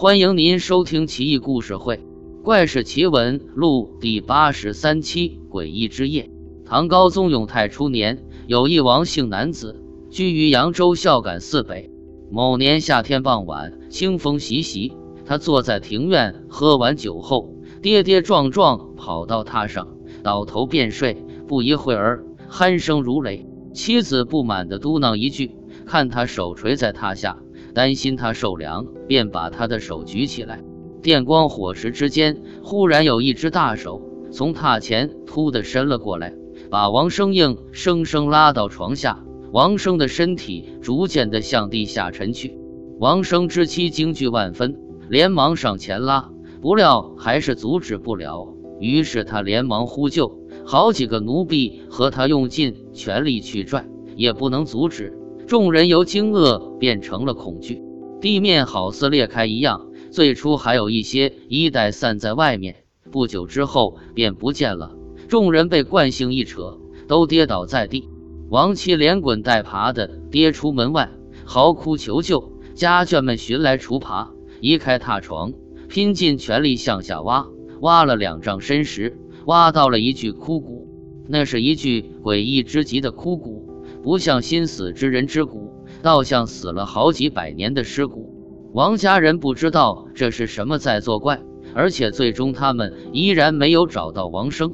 欢迎您收听《奇异故事会·怪事奇闻录》第八十三期《诡异之夜》。唐高宗永泰初年，有一王姓男子，居于扬州孝感寺北。某年夏天傍晚，清风习习，他坐在庭院，喝完酒后，跌跌撞撞跑到榻上，倒头便睡。不一会儿，鼾声如雷。妻子不满地嘟囔一句：“看他手垂在榻下。”担心他受凉，便把他的手举起来。电光火石之间，忽然有一只大手从榻前突地伸了过来，把王生硬生生拉到床下。王生的身体逐渐地向地下沉去。王生之妻惊惧万分，连忙上前拉，不料还是阻止不了。于是他连忙呼救，好几个奴婢和他用尽全力去拽，也不能阻止。众人由惊愕变成了恐惧，地面好似裂开一样。最初还有一些衣带散在外面，不久之后便不见了。众人被惯性一扯，都跌倒在地。王七连滚带爬的跌出门外，嚎哭求救。家眷们寻来锄耙，移开榻床，拼尽全力向下挖，挖了两丈深时，挖到了一具枯骨。那是一具诡异之极的枯骨。不像心死之人之骨，倒像死了好几百年的尸骨。王家人不知道这是什么在作怪，而且最终他们依然没有找到王生。